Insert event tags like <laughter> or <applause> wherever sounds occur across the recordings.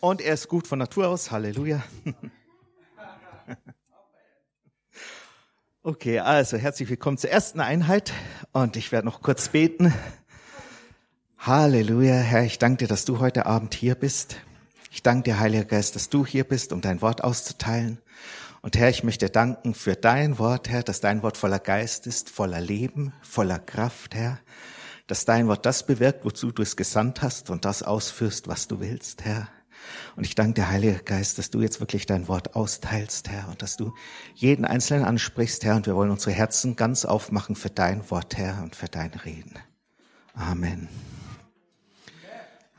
Und er ist gut von Natur aus. Halleluja. <laughs> Okay, also herzlich willkommen zur ersten Einheit und ich werde noch kurz beten. Halleluja, Herr, ich danke dir, dass du heute Abend hier bist. Ich danke dir, Heiliger Geist, dass du hier bist, um dein Wort auszuteilen. Und Herr, ich möchte danken für dein Wort, Herr, dass dein Wort voller Geist ist, voller Leben, voller Kraft, Herr. Dass dein Wort das bewirkt, wozu du es gesandt hast und das ausführst, was du willst, Herr. Und ich danke dir, Heiliger Geist, dass du jetzt wirklich dein Wort austeilst, Herr, und dass du jeden Einzelnen ansprichst, Herr. Und wir wollen unsere Herzen ganz aufmachen für dein Wort, Herr, und für dein Reden. Amen.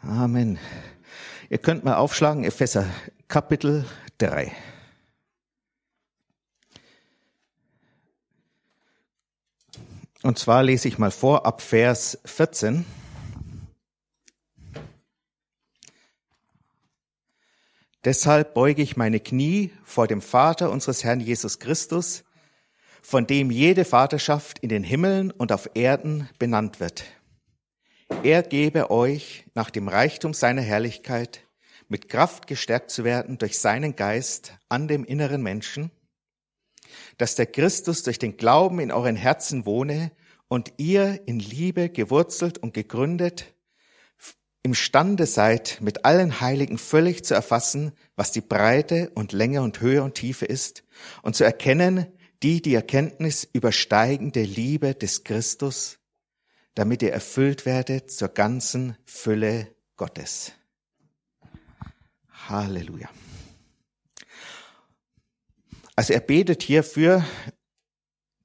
Amen. Ihr könnt mal aufschlagen, Epheser Kapitel 3. Und zwar lese ich mal vor ab Vers 14. Deshalb beuge ich meine Knie vor dem Vater unseres Herrn Jesus Christus, von dem jede Vaterschaft in den Himmeln und auf Erden benannt wird. Er gebe euch nach dem Reichtum seiner Herrlichkeit mit Kraft gestärkt zu werden durch seinen Geist an dem inneren Menschen, dass der Christus durch den Glauben in euren Herzen wohne und ihr in Liebe gewurzelt und gegründet imstande seid, mit allen Heiligen völlig zu erfassen, was die Breite und Länge und Höhe und Tiefe ist, und zu erkennen, die die Erkenntnis übersteigende Liebe des Christus, damit ihr erfüllt werdet zur ganzen Fülle Gottes. Halleluja. Also er betet hier für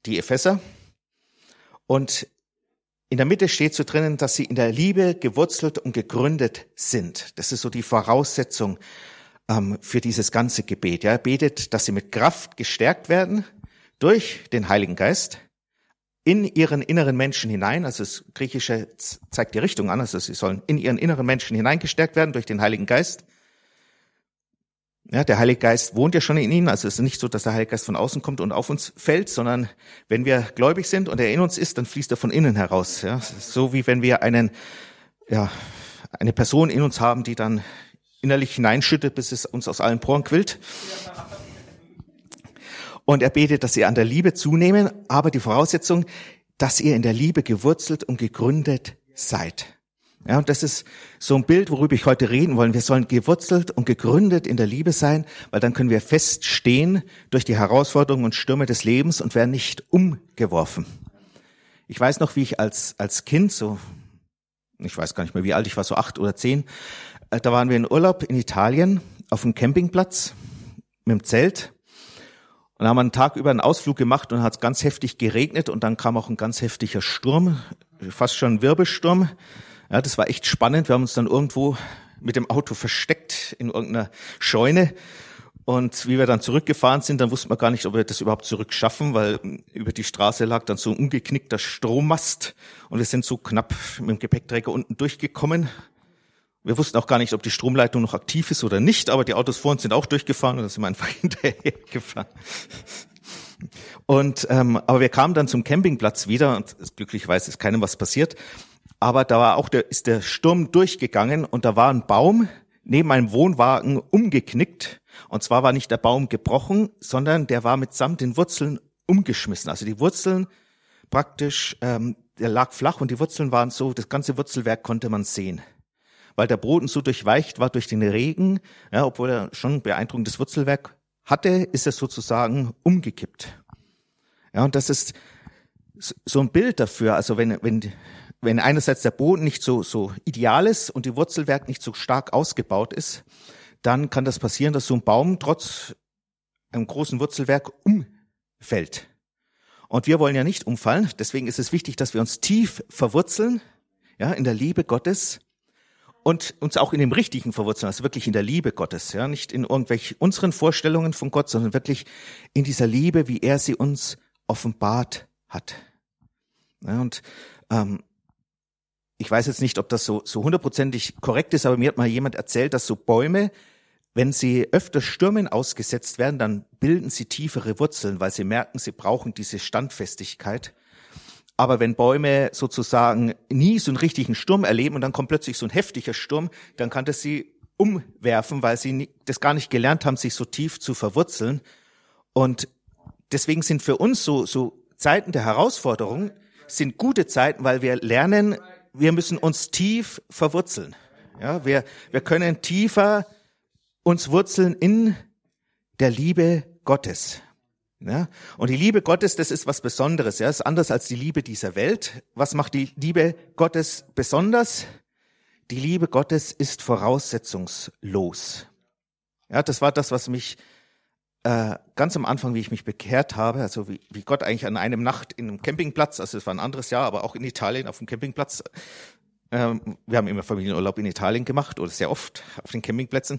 die Epheser und in der Mitte steht so drinnen, dass sie in der Liebe gewurzelt und gegründet sind. Das ist so die Voraussetzung ähm, für dieses ganze Gebet. Ja, er betet, dass sie mit Kraft gestärkt werden durch den Heiligen Geist in ihren inneren Menschen hinein. Also das Griechische zeigt die Richtung an. Also sie sollen in ihren inneren Menschen hineingestärkt werden durch den Heiligen Geist. Ja, der Heilige Geist wohnt ja schon in ihnen. Also es ist nicht so, dass der Heilige Geist von außen kommt und auf uns fällt, sondern wenn wir gläubig sind und er in uns ist, dann fließt er von innen heraus. Ja, so wie wenn wir einen, ja, eine Person in uns haben, die dann innerlich hineinschüttet, bis es uns aus allen Poren quillt. Und er betet, dass ihr an der Liebe zunehmen, aber die Voraussetzung, dass ihr in der Liebe gewurzelt und gegründet seid. Ja, und das ist so ein Bild, worüber ich heute reden wollen. Wir sollen gewurzelt und gegründet in der Liebe sein, weil dann können wir feststehen durch die Herausforderungen und Stürme des Lebens und werden nicht umgeworfen. Ich weiß noch, wie ich als, als Kind, so, ich weiß gar nicht mehr, wie alt ich war, so acht oder zehn, äh, da waren wir in Urlaub in Italien auf dem Campingplatz mit dem Zelt und haben einen Tag über einen Ausflug gemacht und hat ganz heftig geregnet und dann kam auch ein ganz heftiger Sturm, fast schon ein Wirbelsturm. Ja, das war echt spannend. Wir haben uns dann irgendwo mit dem Auto versteckt in irgendeiner Scheune. Und wie wir dann zurückgefahren sind, dann wussten wir gar nicht, ob wir das überhaupt zurückschaffen, weil über die Straße lag dann so ein ungeknickter Strommast und wir sind so knapp mit dem Gepäckträger unten durchgekommen. Wir wussten auch gar nicht, ob die Stromleitung noch aktiv ist oder nicht, aber die Autos vor uns sind auch durchgefahren und da sind wir einfach <laughs> hinterhergefahren. Und ähm, aber wir kamen dann zum Campingplatz wieder und glücklicherweise ist keinem was passiert. Aber da war auch der, ist der Sturm durchgegangen und da war ein Baum neben einem Wohnwagen umgeknickt. Und zwar war nicht der Baum gebrochen, sondern der war mitsamt den Wurzeln umgeschmissen. Also die Wurzeln praktisch, ähm, der lag flach und die Wurzeln waren so, das ganze Wurzelwerk konnte man sehen. Weil der Boden so durchweicht war durch den Regen, ja, obwohl er schon ein beeindruckendes Wurzelwerk hatte, ist er sozusagen umgekippt. Ja, und das ist so ein Bild dafür. Also wenn, wenn wenn einerseits der Boden nicht so, so ideal ist und die Wurzelwerk nicht so stark ausgebaut ist, dann kann das passieren, dass so ein Baum trotz einem großen Wurzelwerk umfällt. Und wir wollen ja nicht umfallen. Deswegen ist es wichtig, dass wir uns tief verwurzeln, ja, in der Liebe Gottes und uns auch in dem Richtigen verwurzeln, also wirklich in der Liebe Gottes, ja, nicht in irgendwelchen unseren Vorstellungen von Gott, sondern wirklich in dieser Liebe, wie er sie uns offenbart hat. Ja, und ähm, ich weiß jetzt nicht, ob das so, so hundertprozentig korrekt ist, aber mir hat mal jemand erzählt, dass so Bäume, wenn sie öfter Stürmen ausgesetzt werden, dann bilden sie tiefere Wurzeln, weil sie merken, sie brauchen diese Standfestigkeit. Aber wenn Bäume sozusagen nie so einen richtigen Sturm erleben und dann kommt plötzlich so ein heftiger Sturm, dann kann das sie umwerfen, weil sie das gar nicht gelernt haben, sich so tief zu verwurzeln. Und deswegen sind für uns so, so Zeiten der Herausforderung sind gute Zeiten, weil wir lernen, wir müssen uns tief verwurzeln. Ja, wir, wir können tiefer uns wurzeln in der Liebe Gottes. Ja, und die Liebe Gottes, das ist was Besonderes. Ja, ist anders als die Liebe dieser Welt. Was macht die Liebe Gottes besonders? Die Liebe Gottes ist voraussetzungslos. Ja, das war das, was mich äh, ganz am Anfang, wie ich mich bekehrt habe, also wie, wie Gott eigentlich an einem Nacht in einem Campingplatz, also es war ein anderes Jahr, aber auch in Italien auf dem Campingplatz, ähm, wir haben immer Familienurlaub in Italien gemacht oder sehr oft auf den Campingplätzen.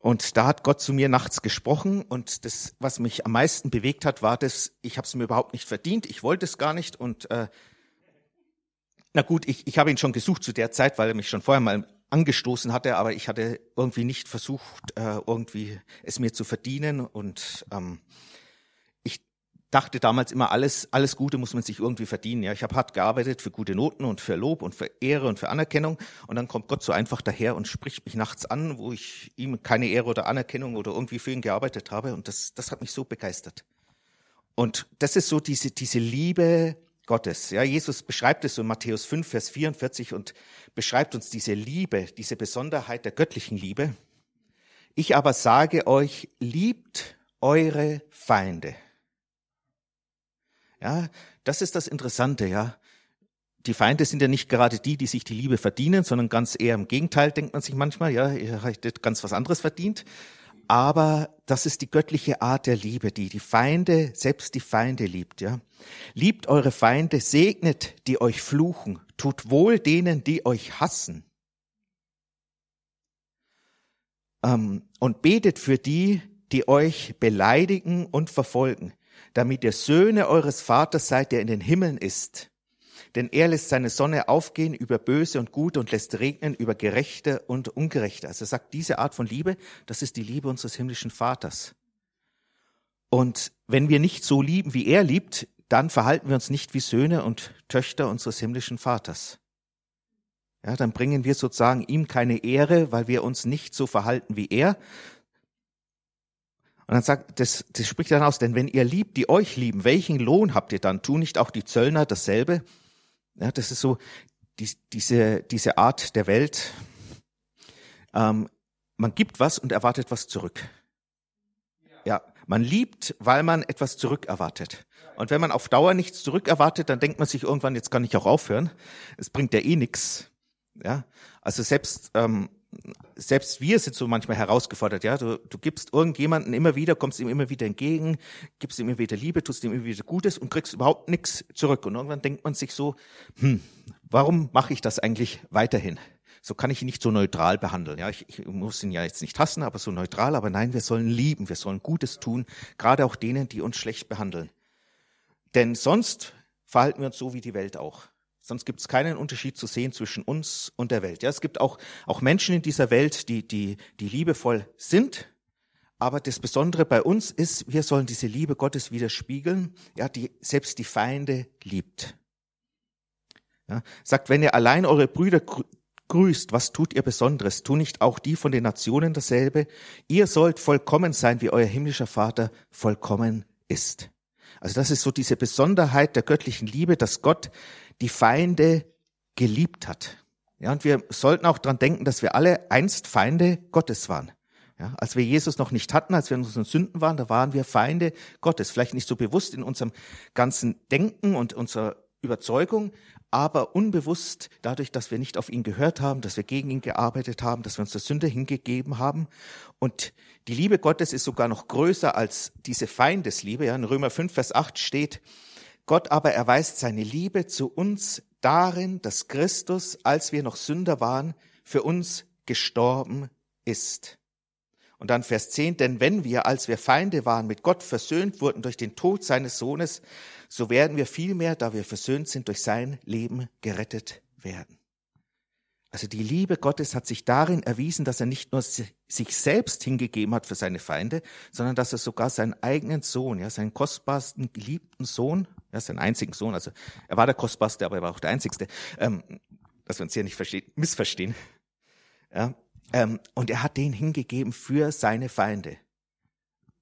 Und da hat Gott zu mir nachts gesprochen und das, was mich am meisten bewegt hat, war das, ich habe es mir überhaupt nicht verdient, ich wollte es gar nicht und äh, na gut, ich, ich habe ihn schon gesucht zu der Zeit, weil er mich schon vorher mal angestoßen hatte, aber ich hatte irgendwie nicht versucht, äh, irgendwie es mir zu verdienen und ähm, ich dachte damals immer, alles, alles Gute muss man sich irgendwie verdienen. Ja, ich habe hart gearbeitet für gute Noten und für Lob und für Ehre und für Anerkennung und dann kommt Gott so einfach daher und spricht mich nachts an, wo ich ihm keine Ehre oder Anerkennung oder irgendwie für ihn gearbeitet habe und das, das hat mich so begeistert. Und das ist so diese, diese Liebe, Gottes. Ja, Jesus beschreibt es so in Matthäus 5, Vers 44 und beschreibt uns diese Liebe, diese Besonderheit der göttlichen Liebe. Ich aber sage euch, liebt eure Feinde. Ja, das ist das Interessante, ja. Die Feinde sind ja nicht gerade die, die sich die Liebe verdienen, sondern ganz eher im Gegenteil, denkt man sich manchmal, ja, ihr hättet ganz was anderes verdient. Aber das ist die göttliche Art der Liebe, die die Feinde, selbst die Feinde liebt, ja. Liebt eure Feinde, segnet, die euch fluchen, tut wohl denen, die euch hassen. Ähm, und betet für die, die euch beleidigen und verfolgen, damit ihr Söhne eures Vaters seid, der in den Himmeln ist. Denn er lässt seine Sonne aufgehen über Böse und Gute und lässt regnen über Gerechte und Ungerechte. Also er sagt, diese Art von Liebe, das ist die Liebe unseres himmlischen Vaters. Und wenn wir nicht so lieben, wie er liebt, dann verhalten wir uns nicht wie Söhne und Töchter unseres himmlischen Vaters. Ja, dann bringen wir sozusagen ihm keine Ehre, weil wir uns nicht so verhalten wie er. Und dann sagt, das, das spricht dann aus, denn wenn ihr liebt, die euch lieben, welchen Lohn habt ihr dann? Tun nicht auch die Zöllner dasselbe? Ja, das ist so die, diese, diese Art der Welt. Ähm, man gibt was und erwartet was zurück. Ja, man liebt, weil man etwas zurück erwartet. Und wenn man auf Dauer nichts zurück erwartet, dann denkt man sich irgendwann, jetzt kann ich auch aufhören. Es bringt ja eh nichts. Ja, also selbst ähm, selbst wir sind so manchmal herausgefordert, ja. Du, du gibst irgendjemanden immer wieder, kommst ihm immer wieder entgegen, gibst ihm immer wieder Liebe, tust ihm immer wieder Gutes und kriegst überhaupt nichts zurück. Und irgendwann denkt man sich so, hm, warum mache ich das eigentlich weiterhin? So kann ich ihn nicht so neutral behandeln. Ja, ich, ich muss ihn ja jetzt nicht hassen, aber so neutral. Aber nein, wir sollen lieben, wir sollen Gutes tun, gerade auch denen, die uns schlecht behandeln. Denn sonst verhalten wir uns so wie die Welt auch. Sonst gibt es keinen Unterschied zu sehen zwischen uns und der Welt. Ja, es gibt auch, auch Menschen in dieser Welt, die, die, die liebevoll sind. Aber das Besondere bei uns ist, wir sollen diese Liebe Gottes widerspiegeln, ja, die selbst die Feinde liebt. Ja, sagt, wenn ihr allein eure Brüder grüßt, was tut ihr Besonderes? Tu nicht auch die von den Nationen dasselbe? Ihr sollt vollkommen sein, wie euer himmlischer Vater vollkommen ist. Also das ist so diese Besonderheit der göttlichen Liebe, dass Gott die Feinde geliebt hat. Ja, und wir sollten auch dran denken, dass wir alle einst Feinde Gottes waren. Ja, als wir Jesus noch nicht hatten, als wir in unseren Sünden waren, da waren wir Feinde Gottes. Vielleicht nicht so bewusst in unserem ganzen Denken und unserer Überzeugung, aber unbewusst dadurch, dass wir nicht auf ihn gehört haben, dass wir gegen ihn gearbeitet haben, dass wir uns der Sünde hingegeben haben. Und die Liebe Gottes ist sogar noch größer als diese Feindesliebe. Ja, in Römer 5, Vers 8 steht, Gott aber erweist seine Liebe zu uns darin, dass Christus, als wir noch Sünder waren, für uns gestorben ist. Und dann Vers 10, denn wenn wir, als wir Feinde waren, mit Gott versöhnt wurden durch den Tod seines Sohnes, so werden wir vielmehr, da wir versöhnt sind, durch sein Leben gerettet werden. Also die Liebe Gottes hat sich darin erwiesen, dass er nicht nur sich selbst hingegeben hat für seine Feinde, sondern dass er sogar seinen eigenen Sohn, ja, seinen kostbarsten, geliebten Sohn, ja, seinen einzigen Sohn, also er war der kostbarste, aber er war auch der einzigste, ähm, dass wir uns hier nicht missverstehen, ja, Ähm, und er hat den hingegeben für seine Feinde.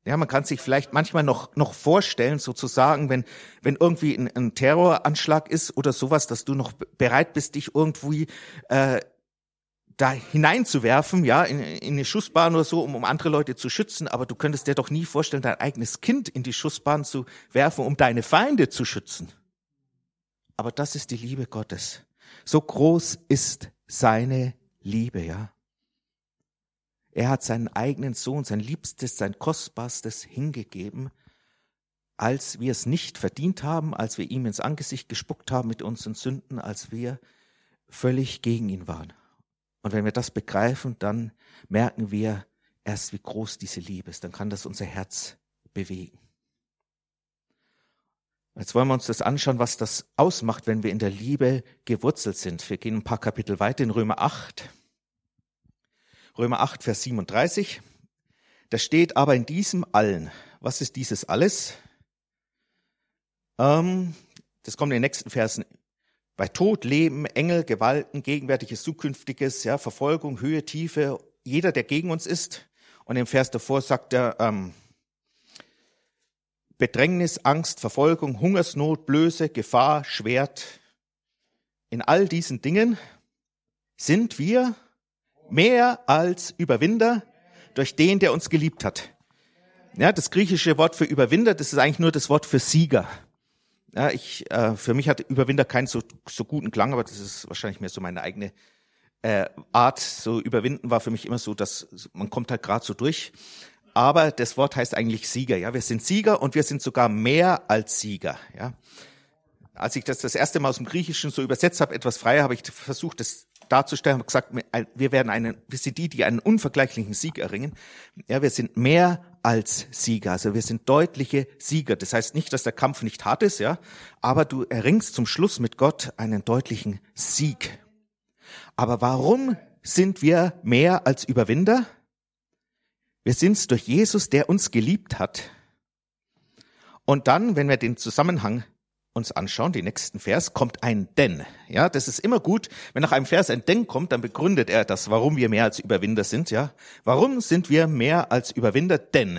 Ja, man kann sich vielleicht manchmal noch, noch vorstellen, sozusagen, wenn, wenn irgendwie ein, ein Terroranschlag ist oder sowas, dass du noch bereit bist, dich irgendwie äh, da hineinzuwerfen, ja, in, in eine Schussbahn oder so, um, um andere Leute zu schützen, aber du könntest dir doch nie vorstellen, dein eigenes Kind in die Schussbahn zu werfen, um deine Feinde zu schützen. Aber das ist die Liebe Gottes. So groß ist seine Liebe, ja. Er hat seinen eigenen Sohn, sein Liebstes, sein Kostbarstes hingegeben, als wir es nicht verdient haben, als wir ihm ins Angesicht gespuckt haben mit unseren Sünden, als wir völlig gegen ihn waren. Und wenn wir das begreifen, dann merken wir erst, wie groß diese Liebe ist. Dann kann das unser Herz bewegen. Jetzt wollen wir uns das anschauen, was das ausmacht, wenn wir in der Liebe gewurzelt sind. Wir gehen ein paar Kapitel weiter in Römer 8. Römer 8, Vers 37. Da steht aber in diesem allen. Was ist dieses alles? Ähm, das kommt in den nächsten Versen. Bei Tod, Leben, Engel, Gewalten, Gegenwärtiges, Zukünftiges, ja, Verfolgung, Höhe, Tiefe, jeder, der gegen uns ist. Und im Vers davor sagt er, ähm, Bedrängnis, Angst, Verfolgung, Hungersnot, Blöße, Gefahr, Schwert. In all diesen Dingen sind wir mehr als Überwinder durch den, der uns geliebt hat. Ja, das griechische Wort für Überwinder, das ist eigentlich nur das Wort für Sieger. Ja, ich, äh, für mich hat Überwinder keinen so, so guten Klang, aber das ist wahrscheinlich mehr so meine eigene äh, Art. So überwinden war für mich immer so, dass man kommt halt gerade so durch. Aber das Wort heißt eigentlich Sieger. Ja, wir sind Sieger und wir sind sogar mehr als Sieger. Ja, als ich das das erste Mal aus dem Griechischen so übersetzt habe, etwas freier, habe ich versucht, das darzustellen, habe gesagt, wir werden einen, wir sind die, die einen unvergleichlichen Sieg erringen. Ja, wir sind mehr als Sieger, also wir sind deutliche Sieger. Das heißt nicht, dass der Kampf nicht hart ist, ja, aber du erringst zum Schluss mit Gott einen deutlichen Sieg. Aber warum sind wir mehr als Überwinder? Wir sind's durch Jesus, der uns geliebt hat. Und dann, wenn wir den Zusammenhang uns anschauen, die nächsten Vers, kommt ein Denn. Ja, das ist immer gut. Wenn nach einem Vers ein Denn kommt, dann begründet er das, warum wir mehr als Überwinder sind. Ja, warum sind wir mehr als Überwinder? Denn.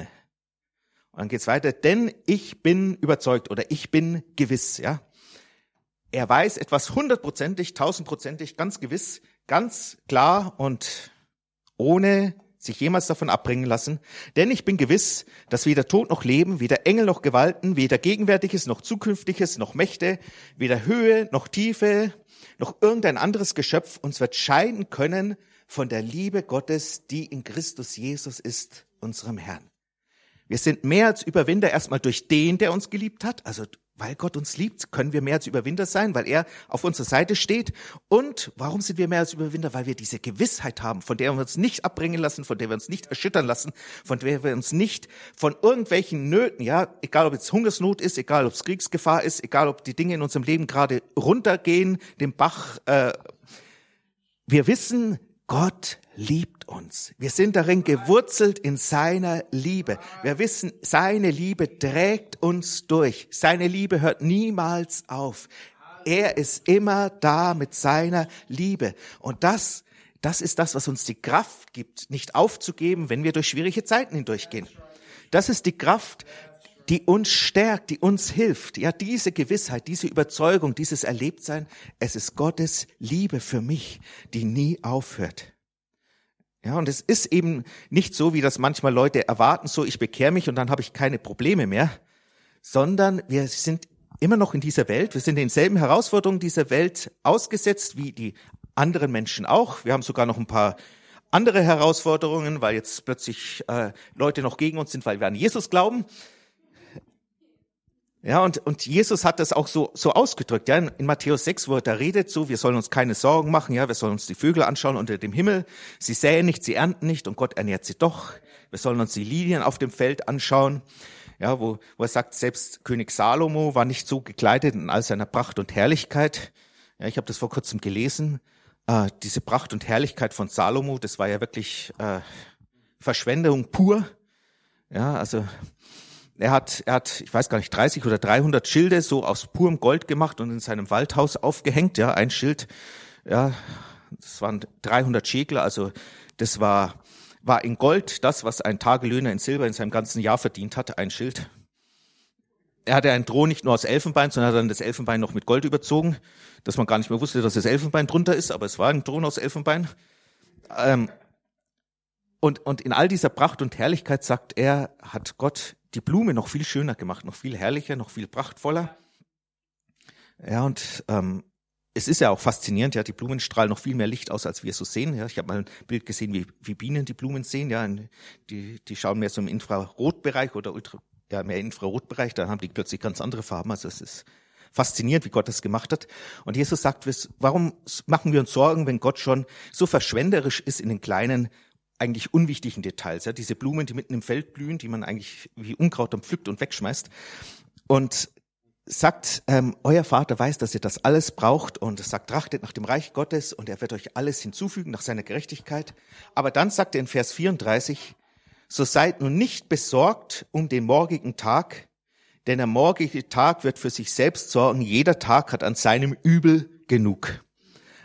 Und dann geht's weiter. Denn ich bin überzeugt oder ich bin gewiss. Ja, er weiß etwas hundertprozentig, tausendprozentig, ganz gewiss, ganz klar und ohne sich jemals davon abbringen lassen, denn ich bin gewiss, dass weder Tod noch Leben, weder Engel noch Gewalten, weder Gegenwärtiges noch Zukünftiges noch Mächte, weder Höhe noch Tiefe, noch irgendein anderes Geschöpf uns wird scheiden können von der Liebe Gottes, die in Christus Jesus ist, unserem Herrn. Wir sind mehr als Überwinder erstmal durch den, der uns geliebt hat, also weil Gott uns liebt, können wir mehr als Überwinder sein, weil er auf unserer Seite steht. Und warum sind wir mehr als Überwinder? Weil wir diese Gewissheit haben, von der wir uns nicht abbringen lassen, von der wir uns nicht erschüttern lassen, von der wir uns nicht von irgendwelchen Nöten, ja, egal ob es Hungersnot ist, egal ob es Kriegsgefahr ist, egal ob die Dinge in unserem Leben gerade runtergehen, den Bach. Äh, wir wissen, Gott liebt uns. Wir sind darin gewurzelt in seiner Liebe. Wir wissen, seine Liebe trägt uns durch. Seine Liebe hört niemals auf. Er ist immer da mit seiner Liebe. Und das, das ist das, was uns die Kraft gibt, nicht aufzugeben, wenn wir durch schwierige Zeiten hindurchgehen. Das ist die Kraft, die uns stärkt, die uns hilft. Ja, diese Gewissheit, diese Überzeugung, dieses Erlebtsein, es ist Gottes Liebe für mich, die nie aufhört. Ja, und es ist eben nicht so, wie das manchmal Leute erwarten, so ich bekehre mich und dann habe ich keine Probleme mehr, sondern wir sind immer noch in dieser Welt, wir sind denselben Herausforderungen dieser Welt ausgesetzt wie die anderen Menschen auch. Wir haben sogar noch ein paar andere Herausforderungen, weil jetzt plötzlich äh, Leute noch gegen uns sind, weil wir an Jesus glauben. Ja, und, und Jesus hat das auch so, so ausgedrückt, ja, in, in Matthäus 6, wo er da redet, so, wir sollen uns keine Sorgen machen, ja, wir sollen uns die Vögel anschauen unter dem Himmel. Sie säen nicht, sie ernten nicht und Gott ernährt sie doch. Wir sollen uns die Lilien auf dem Feld anschauen. Ja, wo, wo er sagt, selbst König Salomo war nicht so gekleidet in all seiner Pracht und Herrlichkeit. Ja, ich habe das vor kurzem gelesen. Äh, diese Pracht und Herrlichkeit von Salomo, das war ja wirklich äh, Verschwendung pur. Ja, also er hat, er hat, ich weiß gar nicht, 30 oder 300 Schilde so aus purem Gold gemacht und in seinem Waldhaus aufgehängt. Ja, ein Schild, ja, das waren 300 Schäkel, also Das war, war in Gold das, was ein Tagelöhner in Silber in seinem ganzen Jahr verdient hat, ein Schild. Er hatte einen Thron nicht nur aus Elfenbein, sondern hat dann das Elfenbein noch mit Gold überzogen, dass man gar nicht mehr wusste, dass das Elfenbein drunter ist, aber es war ein Thron aus Elfenbein. Ähm, und, und in all dieser Pracht und Herrlichkeit, sagt er, hat Gott die Blume noch viel schöner gemacht, noch viel herrlicher, noch viel prachtvoller. Ja, und ähm, es ist ja auch faszinierend, ja, die Blumen strahlen noch viel mehr Licht aus, als wir so sehen. Ja, ich habe mal ein Bild gesehen, wie, wie Bienen die Blumen sehen. Ja, die, die schauen mehr so im Infrarotbereich oder ultra, ja, mehr Infrarotbereich, dann haben die plötzlich ganz andere Farben. Also es ist faszinierend, wie Gott das gemacht hat. Und Jesus sagt, warum machen wir uns Sorgen, wenn Gott schon so verschwenderisch ist in den kleinen, eigentlich unwichtigen Details? Ja, diese Blumen, die mitten im Feld blühen, die man eigentlich wie Unkraut dann pflückt und wegschmeißt. Und sagt, ähm, euer Vater weiß, dass ihr das alles braucht und sagt, trachtet nach dem Reich Gottes und er wird euch alles hinzufügen nach seiner Gerechtigkeit. Aber dann sagt er in Vers 34, so seid nun nicht besorgt um den morgigen Tag, denn der morgige Tag wird für sich selbst sorgen. Jeder Tag hat an seinem Übel genug.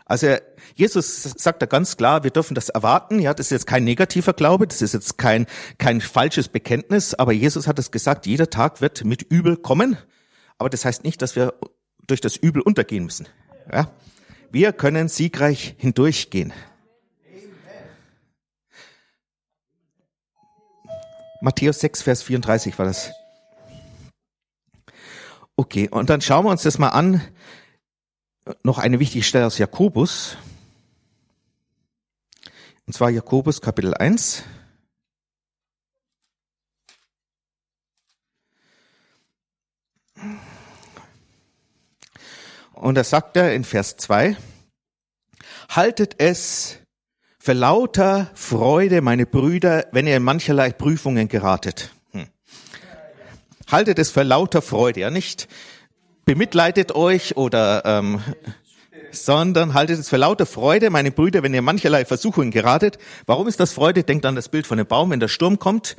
Also Jesus sagt da ganz klar, wir dürfen das erwarten. Ja, das ist jetzt kein negativer Glaube, das ist jetzt kein kein falsches Bekenntnis, aber Jesus hat es gesagt, jeder Tag wird mit Übel kommen. Aber das heißt nicht, dass wir durch das Übel untergehen müssen. Ja? Wir können siegreich hindurchgehen. Matthäus 6, Vers 34 war das. Okay, und dann schauen wir uns das mal an. Noch eine wichtige Stelle aus Jakobus. Und zwar Jakobus Kapitel 1. Und da sagt er in Vers 2, haltet es für lauter Freude, meine Brüder, wenn ihr in mancherlei Prüfungen geratet. Hm. Haltet es für lauter Freude, ja nicht bemitleidet euch oder ähm, sondern haltet es für lauter Freude, meine Brüder, wenn ihr mancherlei Versuchungen geratet. Warum ist das Freude? Denkt an das Bild von dem Baum, wenn der Sturm kommt.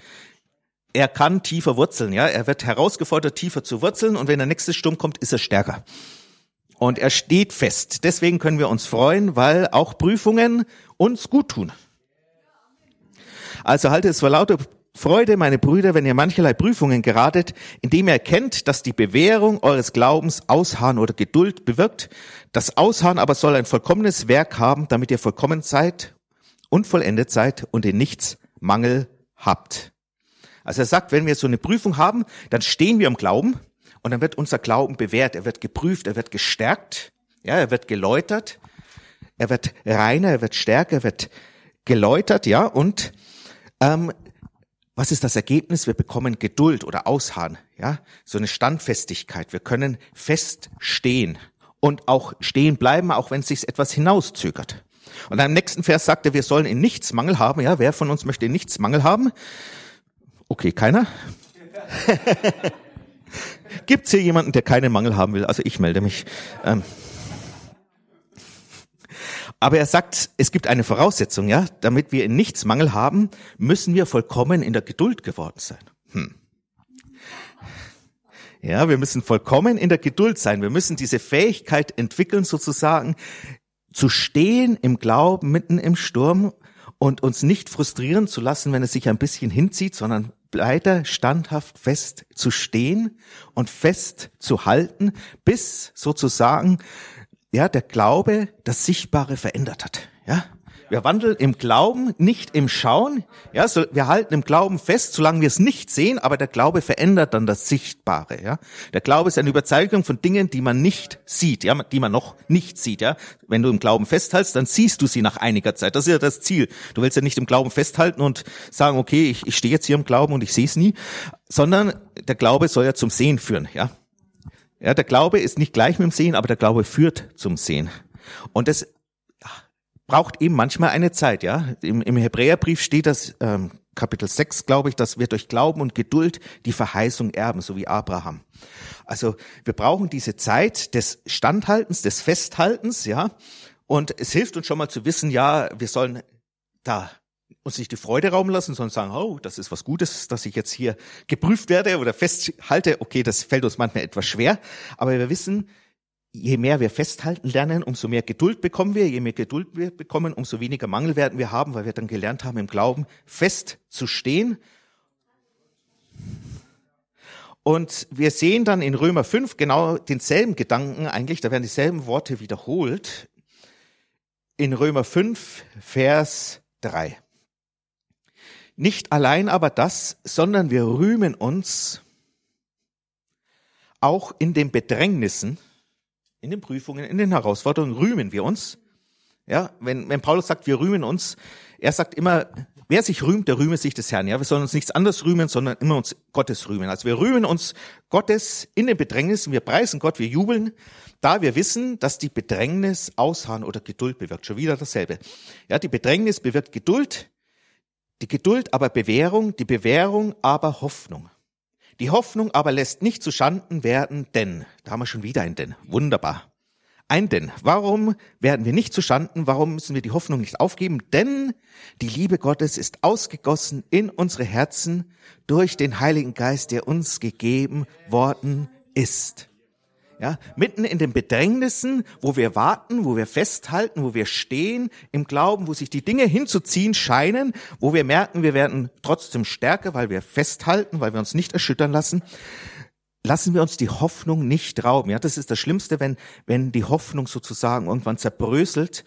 Er kann tiefer wurzeln, ja. Er wird herausgefordert, tiefer zu wurzeln und wenn der nächste Sturm kommt, ist er stärker. Und er steht fest. Deswegen können wir uns freuen, weil auch Prüfungen uns gut tun. Also halte es für lauter Freude, meine Brüder, wenn ihr mancherlei Prüfungen geratet, indem ihr erkennt, dass die Bewährung eures Glaubens Ausharren oder Geduld bewirkt. Das Ausharren aber soll ein vollkommenes Werk haben, damit ihr vollkommen seid und vollendet seid und in nichts Mangel habt. Also er sagt, wenn wir so eine Prüfung haben, dann stehen wir im Glauben, und dann wird unser Glauben bewährt, er wird geprüft, er wird gestärkt, ja, er wird geläutert, er wird reiner, er wird stärker, er wird geläutert, ja, und ähm, was ist das Ergebnis? Wir bekommen Geduld oder Ausharren, ja, so eine Standfestigkeit. Wir können feststehen und auch stehen bleiben, auch wenn es sich etwas hinauszögert. Und im nächsten Vers sagt er, wir sollen in nichts Mangel haben. Ja, wer von uns möchte in nichts Mangel haben? Okay, keiner. <laughs> Gibt es hier jemanden, der keinen Mangel haben will? Also ich melde mich. Ähm. Aber er sagt, es gibt eine Voraussetzung, ja, damit wir in nichts Mangel haben, müssen wir vollkommen in der Geduld geworden sein. Hm. Ja, wir müssen vollkommen in der Geduld sein. Wir müssen diese Fähigkeit entwickeln, sozusagen zu stehen im Glauben mitten im Sturm und uns nicht frustrieren zu lassen, wenn es sich ein bisschen hinzieht, sondern weiter standhaft fest zu stehen und fest zu halten, bis sozusagen ja der Glaube das Sichtbare verändert hat. Ja, wir wandeln im Glauben, nicht im Schauen. Ja, so, wir halten im Glauben fest, solange wir es nicht sehen, aber der Glaube verändert dann das Sichtbare. Ja, der Glaube ist eine Überzeugung von Dingen, die man nicht sieht, ja, die man noch nicht sieht. Ja, wenn du im Glauben festhältst, dann siehst du sie nach einiger Zeit. Das ist ja das Ziel. Du willst ja nicht im Glauben festhalten und sagen, okay, ich, ich stehe jetzt hier im Glauben und ich sehe es nie, sondern der Glaube soll ja zum Sehen führen. Ja, ja, der Glaube ist nicht gleich mit dem Sehen, aber der Glaube führt zum Sehen. Und das braucht eben manchmal eine Zeit, ja. Im, im Hebräerbrief steht das, ähm, Kapitel 6, glaube ich, dass wir durch Glauben und Geduld die Verheißung erben, so wie Abraham. Also wir brauchen diese Zeit des Standhaltens, des Festhaltens, ja. Und es hilft uns schon mal zu wissen, ja, wir sollen da uns nicht die Freude rauben lassen, sondern sagen, oh, das ist was Gutes, dass ich jetzt hier geprüft werde oder festhalte. Okay, das fällt uns manchmal etwas schwer, aber wir wissen, je mehr wir festhalten lernen, umso mehr Geduld bekommen wir. Je mehr Geduld wir bekommen, umso weniger Mangel werden wir haben, weil wir dann gelernt haben, im Glauben fest zu stehen. Und wir sehen dann in Römer 5 genau denselben Gedanken eigentlich, da werden dieselben Worte wiederholt. In Römer 5, Vers 3. Nicht allein aber das, sondern wir rühmen uns auch in den Bedrängnissen, in den Prüfungen, in den Herausforderungen rühmen wir uns. Ja, wenn, wenn Paulus sagt, wir rühmen uns, er sagt immer, wer sich rühmt, der rühme sich des Herrn. Ja, wir sollen uns nichts anderes rühmen, sondern immer uns Gottes rühmen. Also wir rühmen uns Gottes in den Bedrängnissen, wir preisen Gott, wir jubeln, da wir wissen, dass die Bedrängnis Ausharren oder Geduld bewirkt. Schon wieder dasselbe. Ja, die Bedrängnis bewirkt Geduld, die Geduld aber Bewährung, die Bewährung aber Hoffnung. Die Hoffnung aber lässt nicht zu Schanden werden, denn, da haben wir schon wieder ein denn, wunderbar. Ein denn. Warum werden wir nicht zu Schanden? Warum müssen wir die Hoffnung nicht aufgeben? Denn die Liebe Gottes ist ausgegossen in unsere Herzen durch den Heiligen Geist, der uns gegeben worden ist. Ja, mitten in den Bedrängnissen, wo wir warten, wo wir festhalten, wo wir stehen im Glauben, wo sich die Dinge hinzuziehen scheinen, wo wir merken, wir werden trotzdem stärker, weil wir festhalten, weil wir uns nicht erschüttern lassen. Lassen wir uns die Hoffnung nicht rauben. Ja, das ist das Schlimmste, wenn, wenn die Hoffnung sozusagen irgendwann zerbröselt.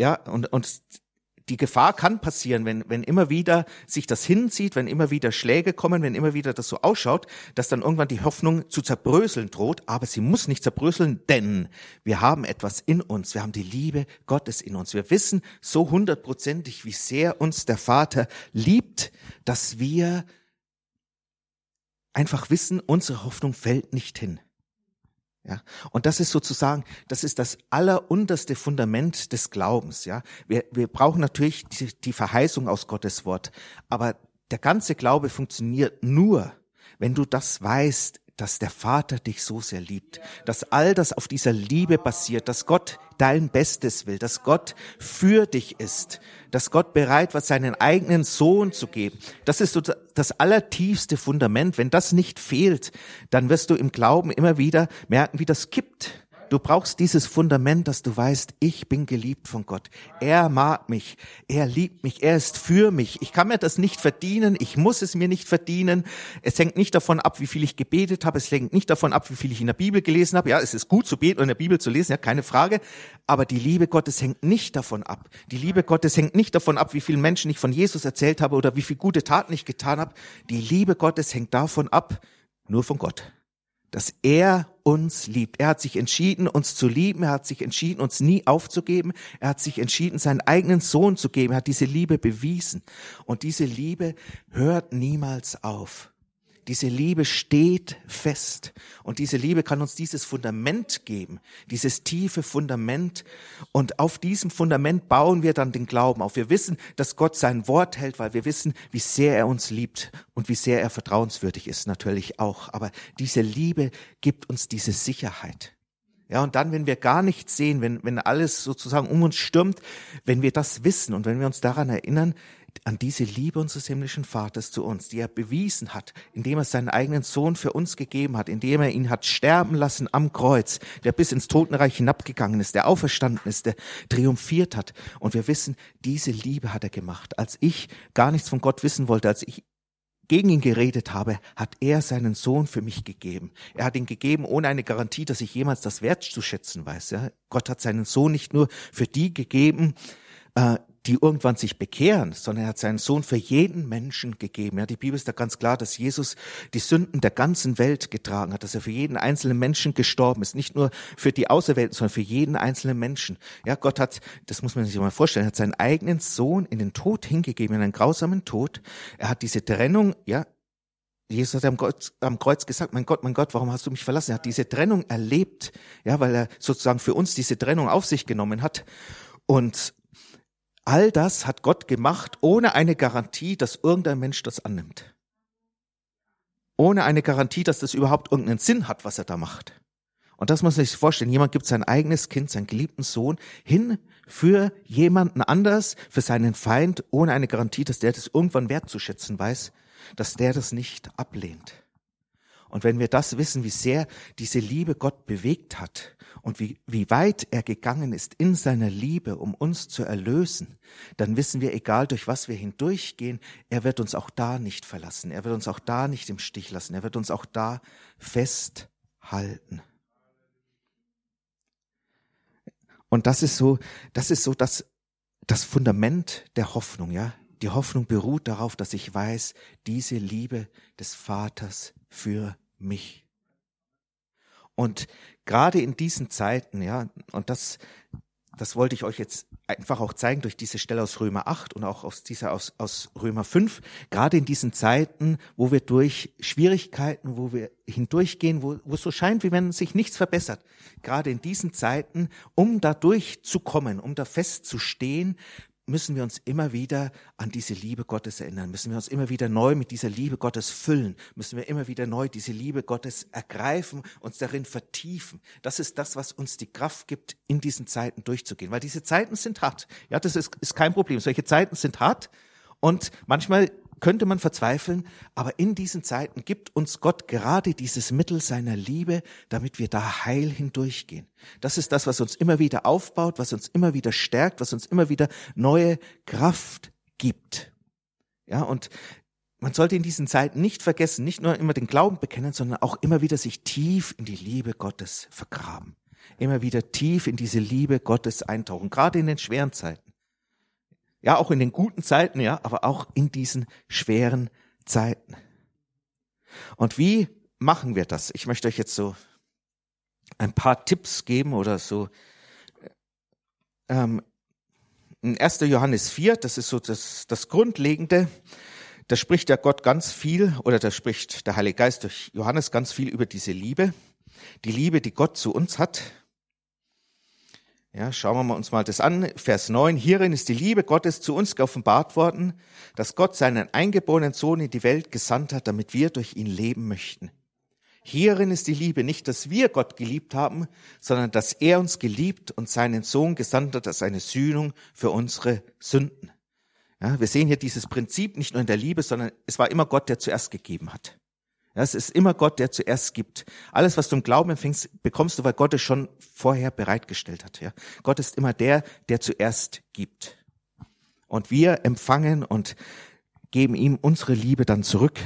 Ja, und, und die Gefahr kann passieren, wenn, wenn immer wieder sich das hinzieht, wenn immer wieder Schläge kommen, wenn immer wieder das so ausschaut, dass dann irgendwann die Hoffnung zu zerbröseln droht. Aber sie muss nicht zerbröseln, denn wir haben etwas in uns. Wir haben die Liebe Gottes in uns. Wir wissen so hundertprozentig, wie sehr uns der Vater liebt, dass wir einfach wissen, unsere Hoffnung fällt nicht hin. Ja, und das ist sozusagen, das ist das allerunterste Fundament des Glaubens. Ja, wir, wir brauchen natürlich die, die Verheißung aus Gottes Wort, aber der ganze Glaube funktioniert nur, wenn du das weißt, dass der Vater dich so sehr liebt, dass all das auf dieser Liebe basiert, dass Gott dein Bestes will, dass Gott für dich ist, dass Gott bereit war, seinen eigenen Sohn zu geben. Das ist so das allertiefste Fundament. Wenn das nicht fehlt, dann wirst du im Glauben immer wieder merken, wie das kippt Du brauchst dieses Fundament, dass du weißt, ich bin geliebt von Gott. Er mag mich. Er liebt mich. Er ist für mich. Ich kann mir das nicht verdienen. Ich muss es mir nicht verdienen. Es hängt nicht davon ab, wie viel ich gebetet habe. Es hängt nicht davon ab, wie viel ich in der Bibel gelesen habe. Ja, es ist gut zu beten und in der Bibel zu lesen. Ja, keine Frage. Aber die Liebe Gottes hängt nicht davon ab. Die Liebe Gottes hängt nicht davon ab, wie vielen Menschen ich von Jesus erzählt habe oder wie viele gute Taten ich getan habe. Die Liebe Gottes hängt davon ab, nur von Gott dass er uns liebt. Er hat sich entschieden, uns zu lieben. Er hat sich entschieden, uns nie aufzugeben. Er hat sich entschieden, seinen eigenen Sohn zu geben. Er hat diese Liebe bewiesen. Und diese Liebe hört niemals auf. Diese Liebe steht fest. Und diese Liebe kann uns dieses Fundament geben, dieses tiefe Fundament. Und auf diesem Fundament bauen wir dann den Glauben auf. Wir wissen, dass Gott sein Wort hält, weil wir wissen, wie sehr er uns liebt und wie sehr er vertrauenswürdig ist natürlich auch. Aber diese Liebe gibt uns diese Sicherheit. Ja, und dann, wenn wir gar nichts sehen, wenn, wenn alles sozusagen um uns stürmt, wenn wir das wissen und wenn wir uns daran erinnern, an diese Liebe unseres himmlischen Vaters zu uns, die er bewiesen hat, indem er seinen eigenen Sohn für uns gegeben hat, indem er ihn hat sterben lassen am Kreuz, der bis ins Totenreich hinabgegangen ist, der auferstanden ist, der triumphiert hat. Und wir wissen, diese Liebe hat er gemacht. Als ich gar nichts von Gott wissen wollte, als ich gegen ihn geredet habe, hat er seinen Sohn für mich gegeben. Er hat ihn gegeben ohne eine Garantie, dass ich jemals das Wert zu schätzen weiß. Ja? Gott hat seinen Sohn nicht nur für die gegeben, äh, die irgendwann sich bekehren, sondern er hat seinen Sohn für jeden Menschen gegeben. Ja, die Bibel ist da ganz klar, dass Jesus die Sünden der ganzen Welt getragen hat, dass er für jeden einzelnen Menschen gestorben ist, nicht nur für die Auserwählten, sondern für jeden einzelnen Menschen. Ja, Gott hat, das muss man sich mal vorstellen, hat seinen eigenen Sohn in den Tod hingegeben, in einen grausamen Tod. Er hat diese Trennung, ja, Jesus hat am Kreuz, am Kreuz gesagt, mein Gott, mein Gott, warum hast du mich verlassen? Er hat diese Trennung erlebt, ja, weil er sozusagen für uns diese Trennung auf sich genommen hat. Und All das hat Gott gemacht, ohne eine Garantie, dass irgendein Mensch das annimmt. Ohne eine Garantie, dass das überhaupt irgendeinen Sinn hat, was er da macht. Und das muss man sich vorstellen. Jemand gibt sein eigenes Kind, seinen geliebten Sohn hin für jemanden anders, für seinen Feind, ohne eine Garantie, dass der das irgendwann wertzuschätzen weiß, dass der das nicht ablehnt. Und wenn wir das wissen, wie sehr diese Liebe Gott bewegt hat und wie, wie weit er gegangen ist in seiner Liebe, um uns zu erlösen, dann wissen wir, egal durch was wir hindurchgehen, er wird uns auch da nicht verlassen. Er wird uns auch da nicht im Stich lassen. Er wird uns auch da festhalten. Und das ist so, das ist so das, das Fundament der Hoffnung, ja. Die Hoffnung beruht darauf, dass ich weiß, diese Liebe des Vaters für mich. Und gerade in diesen Zeiten, ja, und das, das wollte ich euch jetzt einfach auch zeigen durch diese Stelle aus Römer 8 und auch aus dieser aus, aus Römer 5, gerade in diesen Zeiten, wo wir durch Schwierigkeiten, wo wir hindurchgehen, wo, wo es so scheint, wie wenn sich nichts verbessert, gerade in diesen Zeiten, um da durchzukommen, um da festzustehen, müssen wir uns immer wieder an diese Liebe Gottes erinnern, müssen wir uns immer wieder neu mit dieser Liebe Gottes füllen, müssen wir immer wieder neu diese Liebe Gottes ergreifen, uns darin vertiefen. Das ist das, was uns die Kraft gibt, in diesen Zeiten durchzugehen, weil diese Zeiten sind hart. Ja, das ist, ist kein Problem. Solche Zeiten sind hart und manchmal könnte man verzweifeln, aber in diesen Zeiten gibt uns Gott gerade dieses Mittel seiner Liebe, damit wir da heil hindurchgehen. Das ist das, was uns immer wieder aufbaut, was uns immer wieder stärkt, was uns immer wieder neue Kraft gibt. Ja, und man sollte in diesen Zeiten nicht vergessen, nicht nur immer den Glauben bekennen, sondern auch immer wieder sich tief in die Liebe Gottes vergraben. Immer wieder tief in diese Liebe Gottes eintauchen, gerade in den schweren Zeiten. Ja, auch in den guten Zeiten, ja, aber auch in diesen schweren Zeiten. Und wie machen wir das? Ich möchte euch jetzt so ein paar Tipps geben oder so. Ähm, in 1. Johannes 4, das ist so das, das Grundlegende, da spricht ja Gott ganz viel oder da spricht der Heilige Geist durch Johannes ganz viel über diese Liebe. Die Liebe, die Gott zu uns hat. Ja, schauen wir uns mal das an. Vers 9. Hierin ist die Liebe Gottes zu uns geoffenbart worden, dass Gott seinen eingeborenen Sohn in die Welt gesandt hat, damit wir durch ihn leben möchten. Hierin ist die Liebe nicht, dass wir Gott geliebt haben, sondern dass er uns geliebt und seinen Sohn gesandt hat als eine Sühnung für unsere Sünden. Ja, wir sehen hier dieses Prinzip nicht nur in der Liebe, sondern es war immer Gott, der zuerst gegeben hat. Es ist immer Gott, der zuerst gibt. Alles, was du im Glauben empfängst, bekommst du, weil Gott es schon vorher bereitgestellt hat. Ja? Gott ist immer der, der zuerst gibt. Und wir empfangen und geben ihm unsere Liebe dann zurück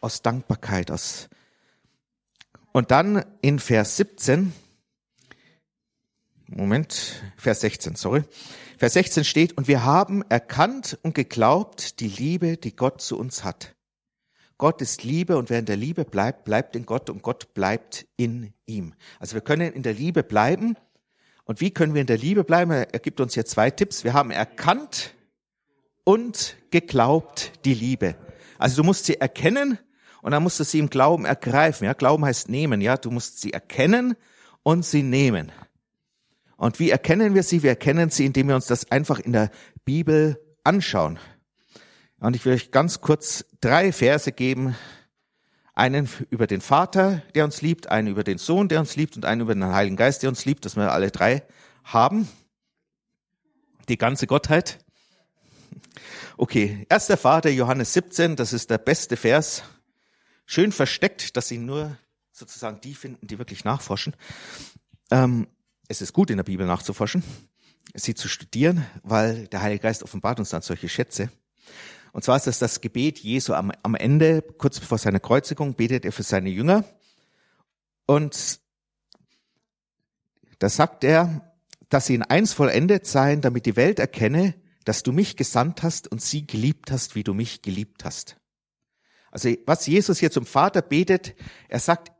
aus Dankbarkeit. Aus und dann in Vers 17, Moment, Vers 16, sorry. Vers 16 steht, und wir haben erkannt und geglaubt die Liebe, die Gott zu uns hat. Gott ist Liebe und wer in der Liebe bleibt, bleibt in Gott und Gott bleibt in ihm. Also wir können in der Liebe bleiben. Und wie können wir in der Liebe bleiben? Er gibt uns hier zwei Tipps. Wir haben erkannt und geglaubt die Liebe. Also du musst sie erkennen und dann musst du sie im Glauben ergreifen. Ja, Glauben heißt nehmen. Ja, du musst sie erkennen und sie nehmen. Und wie erkennen wir sie? Wir erkennen sie, indem wir uns das einfach in der Bibel anschauen. Und ich will euch ganz kurz drei Verse geben. Einen über den Vater, der uns liebt, einen über den Sohn, der uns liebt und einen über den Heiligen Geist, der uns liebt, dass wir alle drei haben. Die ganze Gottheit. Okay, erster Vater, Johannes 17, das ist der beste Vers. Schön versteckt, dass sie nur sozusagen die finden, die wirklich nachforschen. Ähm, es ist gut, in der Bibel nachzuforschen, sie zu studieren, weil der Heilige Geist offenbart uns dann solche Schätze. Und zwar ist das das Gebet Jesu am, am Ende, kurz vor seiner Kreuzigung, betet er für seine Jünger. Und da sagt er, dass sie in eins vollendet seien, damit die Welt erkenne, dass du mich gesandt hast und sie geliebt hast, wie du mich geliebt hast. Also was Jesus hier zum Vater betet, er sagt,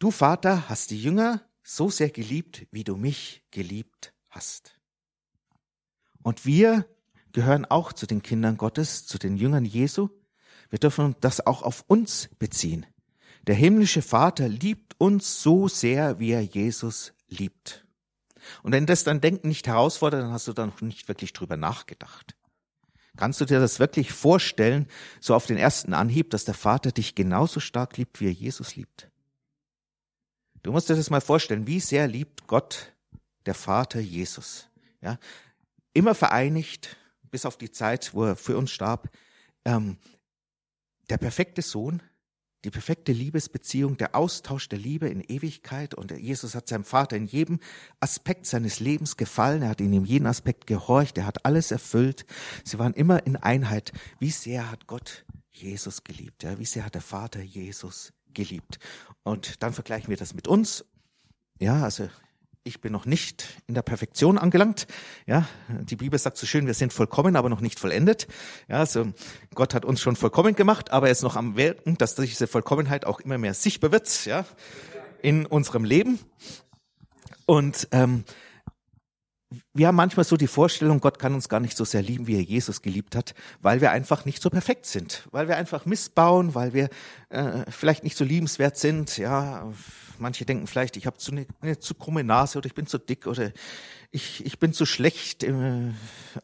du Vater hast die Jünger so sehr geliebt, wie du mich geliebt hast. Und wir gehören auch zu den Kindern Gottes, zu den Jüngern Jesu. Wir dürfen das auch auf uns beziehen. Der himmlische Vater liebt uns so sehr, wie er Jesus liebt. Und wenn das dein Denken nicht herausfordert, dann hast du da noch nicht wirklich drüber nachgedacht. Kannst du dir das wirklich vorstellen, so auf den ersten Anhieb, dass der Vater dich genauso stark liebt, wie er Jesus liebt? Du musst dir das mal vorstellen, wie sehr liebt Gott, der Vater Jesus. Ja, immer vereinigt, bis auf die Zeit, wo er für uns starb, ähm, der perfekte Sohn, die perfekte Liebesbeziehung, der Austausch der Liebe in Ewigkeit. Und Jesus hat seinem Vater in jedem Aspekt seines Lebens gefallen. Er hat ihn in jedem Aspekt gehorcht. Er hat alles erfüllt. Sie waren immer in Einheit. Wie sehr hat Gott Jesus geliebt? Ja? Wie sehr hat der Vater Jesus geliebt? Und dann vergleichen wir das mit uns. Ja, also ich bin noch nicht in der Perfektion angelangt. Ja, die Bibel sagt so schön, wir sind vollkommen, aber noch nicht vollendet. Ja, also Gott hat uns schon vollkommen gemacht, aber er ist noch am Wirken, dass diese Vollkommenheit auch immer mehr sichtbar wird, ja, in unserem Leben. Und ähm, wir haben manchmal so die Vorstellung, Gott kann uns gar nicht so sehr lieben, wie er Jesus geliebt hat, weil wir einfach nicht so perfekt sind, weil wir einfach missbauen, weil wir äh, vielleicht nicht so liebenswert sind, ja, Manche denken vielleicht, ich habe zu eine, eine zu krumme Nase oder ich bin zu dick oder ich, ich bin zu schlecht in,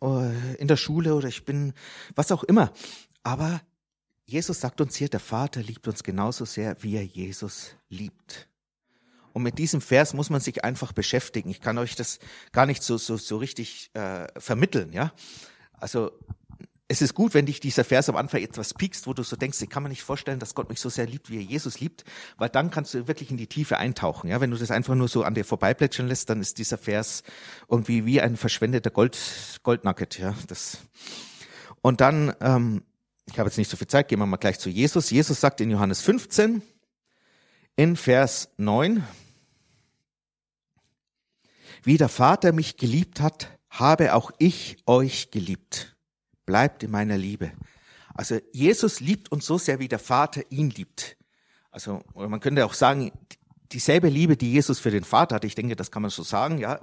äh, in der Schule oder ich bin was auch immer. Aber Jesus sagt uns hier, der Vater liebt uns genauso sehr, wie er Jesus liebt. Und mit diesem Vers muss man sich einfach beschäftigen. Ich kann euch das gar nicht so so so richtig äh, vermitteln, ja. Also es ist gut, wenn dich dieser Vers am Anfang etwas piekst, wo du so denkst, ich kann mir nicht vorstellen, dass Gott mich so sehr liebt, wie er Jesus liebt, weil dann kannst du wirklich in die Tiefe eintauchen. Ja, wenn du das einfach nur so an dir vorbeiplätschern lässt, dann ist dieser Vers irgendwie wie ein verschwendeter Gold, Goldnugget. Ja, das. Und dann, ähm, ich habe jetzt nicht so viel Zeit, gehen wir mal gleich zu Jesus. Jesus sagt in Johannes 15, in Vers 9, wie der Vater mich geliebt hat, habe auch ich euch geliebt bleibt in meiner Liebe. Also Jesus liebt uns so sehr, wie der Vater ihn liebt. Also man könnte auch sagen, dieselbe Liebe, die Jesus für den Vater hat, ich denke, das kann man so sagen, ja,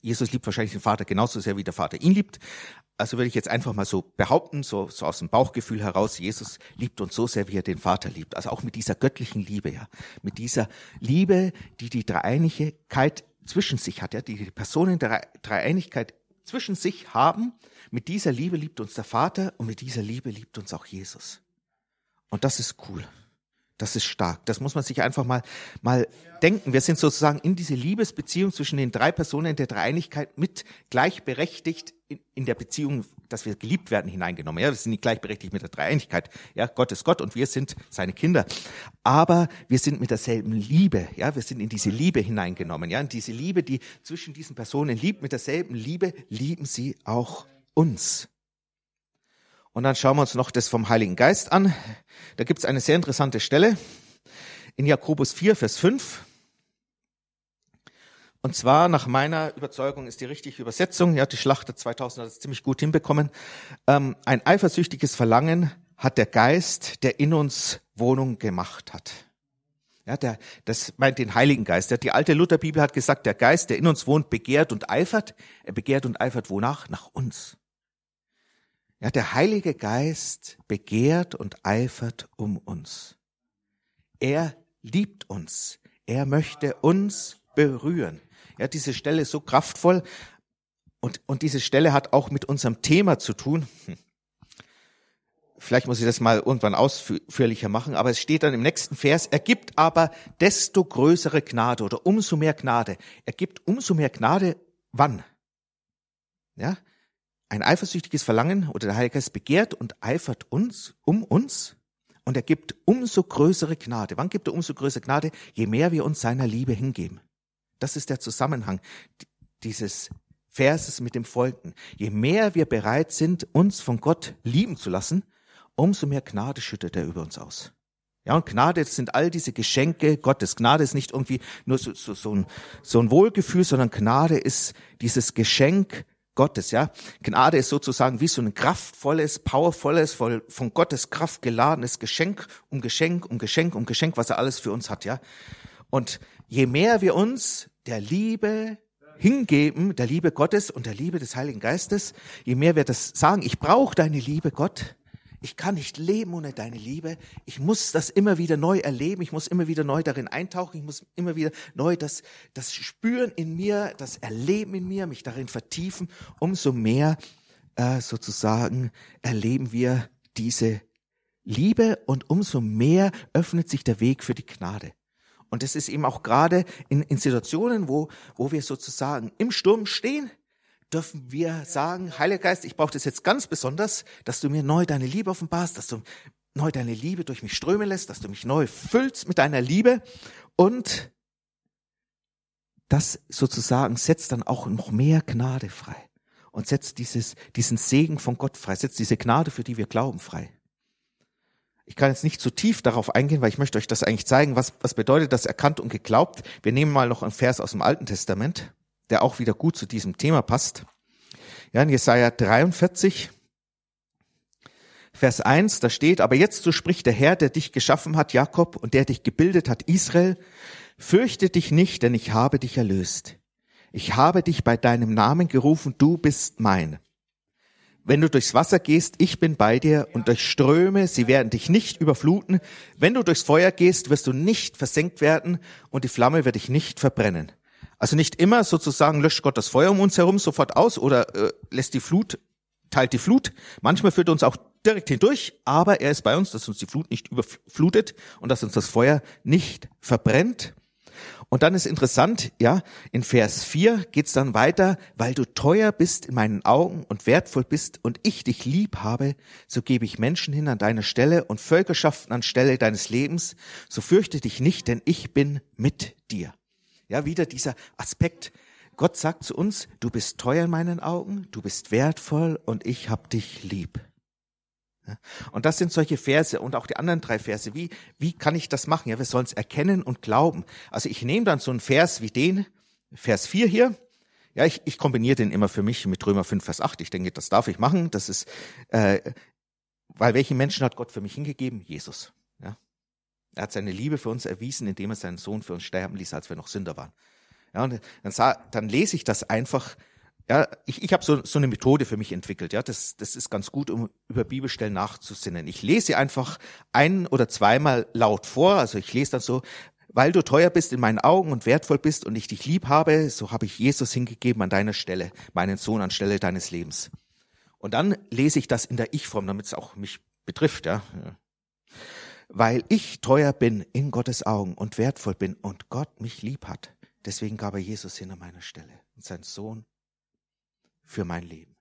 Jesus liebt wahrscheinlich den Vater genauso sehr, wie der Vater ihn liebt. Also würde ich jetzt einfach mal so behaupten, so, so aus dem Bauchgefühl heraus, Jesus liebt uns so sehr, wie er den Vater liebt. Also auch mit dieser göttlichen Liebe, ja. Mit dieser Liebe, die die Dreieinigkeit zwischen sich hat, ja, die die Personen der Dreieinigkeit zwischen sich haben mit dieser Liebe liebt uns der Vater und mit dieser Liebe liebt uns auch Jesus. Und das ist cool. Das ist stark. Das muss man sich einfach mal, mal denken. Wir sind sozusagen in diese Liebesbeziehung zwischen den drei Personen der Dreieinigkeit mit gleichberechtigt in, in der Beziehung, dass wir geliebt werden, hineingenommen. Ja, wir sind nicht gleichberechtigt mit der Dreieinigkeit. Ja, Gott ist Gott und wir sind seine Kinder. Aber wir sind mit derselben Liebe. Ja, wir sind in diese Liebe hineingenommen. Ja, in diese Liebe, die zwischen diesen Personen liebt, mit derselben Liebe lieben sie auch uns. Und dann schauen wir uns noch das vom Heiligen Geist an. Da gibt es eine sehr interessante Stelle in Jakobus 4, Vers 5. Und zwar nach meiner Überzeugung ist die richtige Übersetzung, ja, die Schlachter 2000 hat es ziemlich gut hinbekommen. Ähm, ein eifersüchtiges Verlangen hat der Geist, der in uns Wohnung gemacht hat. Ja, der, das meint den Heiligen Geist. Die alte Lutherbibel hat gesagt, der Geist, der in uns wohnt, begehrt und eifert. Er begehrt und eifert wonach? Nach uns. Ja, der Heilige Geist begehrt und eifert um uns. Er liebt uns. Er möchte uns berühren. Ja, diese Stelle ist so kraftvoll und, und diese Stelle hat auch mit unserem Thema zu tun. Vielleicht muss ich das mal irgendwann ausführlicher machen, aber es steht dann im nächsten Vers, er gibt aber desto größere Gnade oder umso mehr Gnade. Er gibt umso mehr Gnade wann? Ja, ein eifersüchtiges Verlangen oder der Heilige Geist begehrt und eifert uns um uns und er gibt umso größere Gnade. Wann gibt er umso größere Gnade? Je mehr wir uns seiner Liebe hingeben. Das ist der Zusammenhang dieses Verses mit dem Folgenden. Je mehr wir bereit sind, uns von Gott lieben zu lassen, umso mehr Gnade schüttet er über uns aus. Ja, und Gnade sind all diese Geschenke Gottes. Gnade ist nicht irgendwie nur so, so, so, ein, so ein Wohlgefühl, sondern Gnade ist dieses Geschenk Gottes, ja. Gnade ist sozusagen wie so ein kraftvolles, powervolles, voll von Gottes Kraft geladenes Geschenk um Geschenk um Geschenk um Geschenk, was er alles für uns hat, ja. Und je mehr wir uns der Liebe hingeben, der Liebe Gottes und der Liebe des Heiligen Geistes, je mehr wir das sagen, ich brauche deine Liebe, Gott, ich kann nicht leben ohne deine Liebe. Ich muss das immer wieder neu erleben. Ich muss immer wieder neu darin eintauchen. Ich muss immer wieder neu das, das Spüren in mir, das Erleben in mir, mich darin vertiefen. Umso mehr äh, sozusagen erleben wir diese Liebe und umso mehr öffnet sich der Weg für die Gnade. Und es ist eben auch gerade in, in Situationen, wo, wo wir sozusagen im Sturm stehen, dürfen wir sagen, Heiliger Geist, ich brauche das jetzt ganz besonders, dass du mir neu deine Liebe offenbarst, dass du neu deine Liebe durch mich strömen lässt, dass du mich neu füllst mit deiner Liebe und das sozusagen setzt dann auch noch mehr Gnade frei und setzt dieses, diesen Segen von Gott frei, setzt diese Gnade, für die wir glauben, frei. Ich kann jetzt nicht zu tief darauf eingehen, weil ich möchte euch das eigentlich zeigen, was, was bedeutet das erkannt und geglaubt. Wir nehmen mal noch einen Vers aus dem Alten Testament, der auch wieder gut zu diesem Thema passt. Ja, in Jesaja 43, Vers 1, da steht, aber jetzt so spricht der Herr, der dich geschaffen hat, Jakob, und der dich gebildet hat, Israel, fürchte dich nicht, denn ich habe dich erlöst. Ich habe dich bei deinem Namen gerufen, du bist mein. Wenn du durchs Wasser gehst, ich bin bei dir und durch Ströme, sie werden dich nicht überfluten. Wenn du durchs Feuer gehst, wirst du nicht versenkt werden und die Flamme wird dich nicht verbrennen. Also nicht immer sozusagen löscht Gott das Feuer um uns herum sofort aus oder äh, lässt die Flut, teilt die Flut. Manchmal führt er uns auch direkt hindurch, aber er ist bei uns, dass uns die Flut nicht überflutet und dass uns das Feuer nicht verbrennt. Und dann ist interessant, ja, in Vers 4 geht's dann weiter, weil du teuer bist in meinen Augen und wertvoll bist und ich dich lieb habe, so gebe ich Menschen hin an deiner Stelle und Völkerschaften an Stelle deines Lebens, so fürchte dich nicht, denn ich bin mit dir. Ja, wieder dieser Aspekt. Gott sagt zu uns, du bist teuer in meinen Augen, du bist wertvoll und ich hab dich lieb. Und das sind solche Verse und auch die anderen drei Verse. Wie, wie kann ich das machen? Ja, wir sollen es erkennen und glauben. Also ich nehme dann so einen Vers wie den, Vers 4 hier. Ja, ich, ich kombiniere den immer für mich mit Römer 5, Vers 8. Ich denke, das darf ich machen. Das ist, äh, weil welchen Menschen hat Gott für mich hingegeben? Jesus. Er hat seine Liebe für uns erwiesen, indem er seinen Sohn für uns sterben ließ, als wir noch Sünder waren. Ja, und dann, sah, dann lese ich das einfach ja, ich, ich habe so, so eine Methode für mich entwickelt. Ja, das, das ist ganz gut, um über Bibelstellen nachzusinnen. Ich lese einfach ein oder zweimal laut vor. Also ich lese dann so, weil du teuer bist in meinen Augen und wertvoll bist und ich dich lieb habe, so habe ich Jesus hingegeben an deiner Stelle, meinen Sohn anstelle deines Lebens. Und dann lese ich das in der Ich-Form, damit es auch mich betrifft. Ja. Weil ich teuer bin in Gottes Augen und wertvoll bin und Gott mich lieb hat. Deswegen gab er Jesus hin an meiner Stelle und sein Sohn für mein Leben.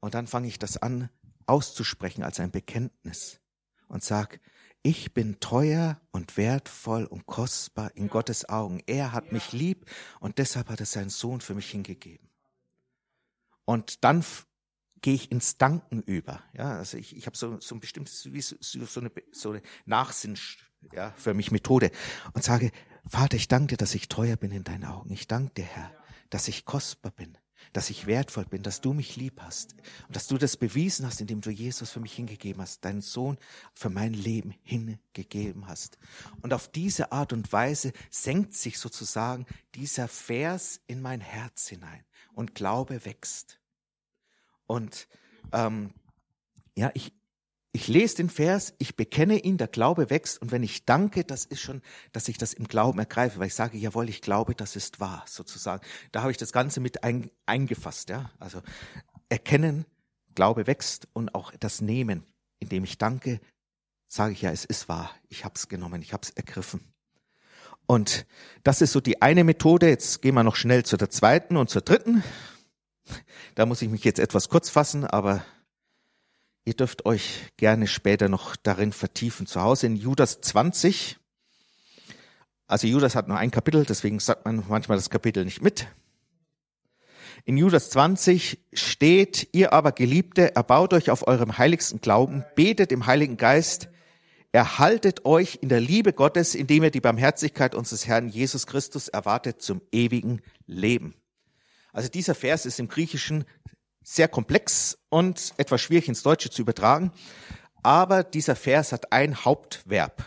Und dann fange ich das an auszusprechen als ein Bekenntnis und sag, ich bin teuer und wertvoll und kostbar in Gottes Augen. Er hat mich lieb und deshalb hat er seinen Sohn für mich hingegeben. Und dann gehe ich ins Danken über. Ja, also ich, ich habe so, so ein bestimmtes, so eine, so eine Nachsinn, ja, für mich Methode und sage, Vater, ich danke dir, dass ich teuer bin in deinen Augen. Ich danke dir, Herr, dass ich kostbar bin, dass ich wertvoll bin, dass du mich lieb hast und dass du das bewiesen hast, indem du Jesus für mich hingegeben hast, deinen Sohn für mein Leben hingegeben hast. Und auf diese Art und Weise senkt sich sozusagen dieser Vers in mein Herz hinein und Glaube wächst. Und ähm, ja, ich, ich lese den Vers, ich bekenne ihn, der Glaube wächst und wenn ich danke, das ist schon, dass ich das im Glauben ergreife, weil ich sage, jawohl, ich glaube, das ist wahr, sozusagen. Da habe ich das Ganze mit ein, eingefasst, ja. Also erkennen, Glaube wächst und auch das Nehmen, indem ich danke, sage ich ja, es ist wahr, ich habe es genommen, ich habe es ergriffen. Und das ist so die eine Methode. Jetzt gehen wir noch schnell zu der zweiten und zur dritten. Da muss ich mich jetzt etwas kurz fassen, aber Ihr dürft euch gerne später noch darin vertiefen. Zu Hause in Judas 20. Also Judas hat nur ein Kapitel, deswegen sagt man manchmal das Kapitel nicht mit. In Judas 20 steht, ihr aber Geliebte, erbaut euch auf eurem heiligsten Glauben, betet im Heiligen Geist, erhaltet euch in der Liebe Gottes, indem ihr die Barmherzigkeit unseres Herrn Jesus Christus erwartet zum ewigen Leben. Also dieser Vers ist im Griechischen sehr komplex und etwas schwierig ins Deutsche zu übertragen. Aber dieser Vers hat ein Hauptverb.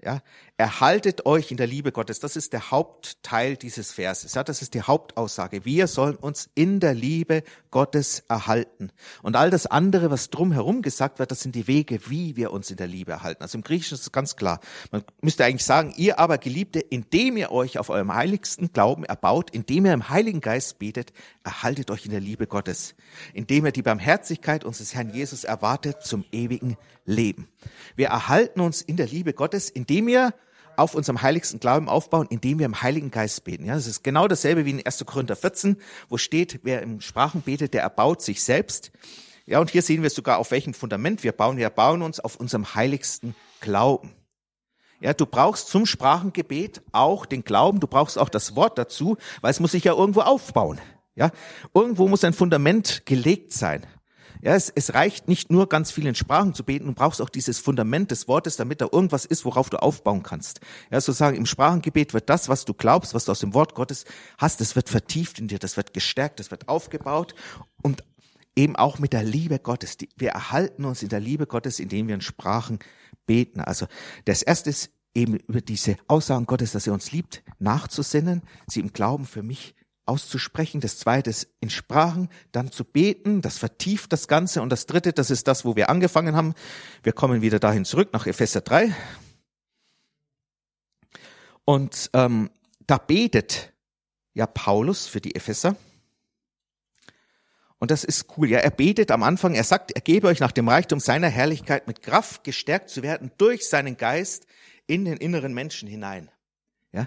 Ja, erhaltet euch in der Liebe Gottes. Das ist der Hauptteil dieses Verses. Ja, das ist die Hauptaussage. Wir sollen uns in der Liebe Gottes erhalten. Und all das andere, was drumherum gesagt wird, das sind die Wege, wie wir uns in der Liebe erhalten. Also im Griechischen ist es ganz klar. Man müsste eigentlich sagen, ihr aber Geliebte, indem ihr euch auf eurem heiligsten Glauben erbaut, indem ihr im Heiligen Geist betet, erhaltet euch in der Liebe Gottes. Indem ihr die Barmherzigkeit unseres Herrn Jesus erwartet zum ewigen Leben. Wir erhalten uns in der Liebe Gottes, indem wir auf unserem heiligsten Glauben aufbauen, indem wir im Heiligen Geist beten. Ja, das ist genau dasselbe wie in 1. Korinther 14, wo steht, wer im Sprachen betet, der erbaut sich selbst. Ja, und hier sehen wir sogar, auf welchem Fundament wir bauen. Wir bauen uns auf unserem heiligsten Glauben. Ja, du brauchst zum Sprachengebet auch den Glauben, du brauchst auch das Wort dazu, weil es muss sich ja irgendwo aufbauen. Ja, irgendwo muss ein Fundament gelegt sein. Ja, es, es reicht nicht nur ganz viel in Sprachen zu beten, du brauchst auch dieses Fundament des Wortes, damit da irgendwas ist, worauf du aufbauen kannst. Ja, sozusagen im Sprachengebet wird das, was du glaubst, was du aus dem Wort Gottes hast, das wird vertieft in dir, das wird gestärkt, das wird aufgebaut und eben auch mit der Liebe Gottes. Wir erhalten uns in der Liebe Gottes, indem wir in Sprachen beten. Also das erste ist eben über diese Aussagen Gottes, dass er uns liebt, nachzusinnen, sie im Glauben für mich auszusprechen. Das zweite ist in Sprachen, dann zu beten. Das vertieft das Ganze. Und das dritte, das ist das, wo wir angefangen haben. Wir kommen wieder dahin zurück nach Epheser 3. Und ähm, da betet ja Paulus für die Epheser. Und das ist cool. Ja, er betet am Anfang, er sagt, er gebe euch nach dem Reichtum seiner Herrlichkeit mit Kraft gestärkt zu werden durch seinen Geist in den inneren Menschen hinein. Ja,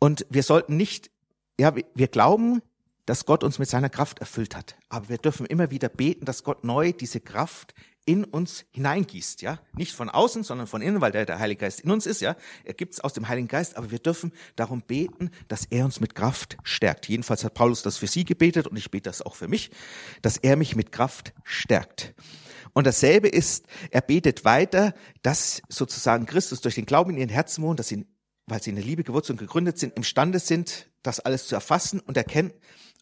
und wir sollten nicht ja, wir glauben, dass Gott uns mit seiner Kraft erfüllt hat. Aber wir dürfen immer wieder beten, dass Gott neu diese Kraft in uns hineingießt, ja. Nicht von außen, sondern von innen, weil der, der Heilige Geist in uns ist, ja. Er gibt es aus dem Heiligen Geist, aber wir dürfen darum beten, dass er uns mit Kraft stärkt. Jedenfalls hat Paulus das für sie gebetet und ich bete das auch für mich, dass er mich mit Kraft stärkt. Und dasselbe ist, er betet weiter, dass sozusagen Christus durch den Glauben in ihren Herzen wohnt, dass sie, weil sie in der Liebe gewurzelt und gegründet sind, imstande sind, das alles zu erfassen und erkennen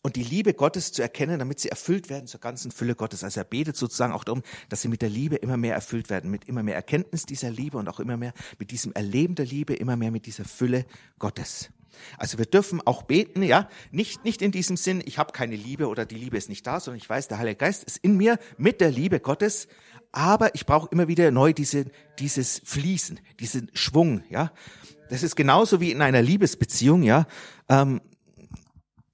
und die Liebe Gottes zu erkennen, damit sie erfüllt werden zur ganzen Fülle Gottes. Also er betet sozusagen auch darum, dass sie mit der Liebe immer mehr erfüllt werden, mit immer mehr Erkenntnis dieser Liebe und auch immer mehr mit diesem Erleben der Liebe, immer mehr mit dieser Fülle Gottes. Also wir dürfen auch beten, ja, nicht, nicht in diesem Sinn, ich habe keine Liebe oder die Liebe ist nicht da, sondern ich weiß, der Heilige Geist ist in mir mit der Liebe Gottes, aber ich brauche immer wieder neu diese, dieses Fließen, diesen Schwung, ja. Das ist genauso wie in einer Liebesbeziehung, ja. Ähm,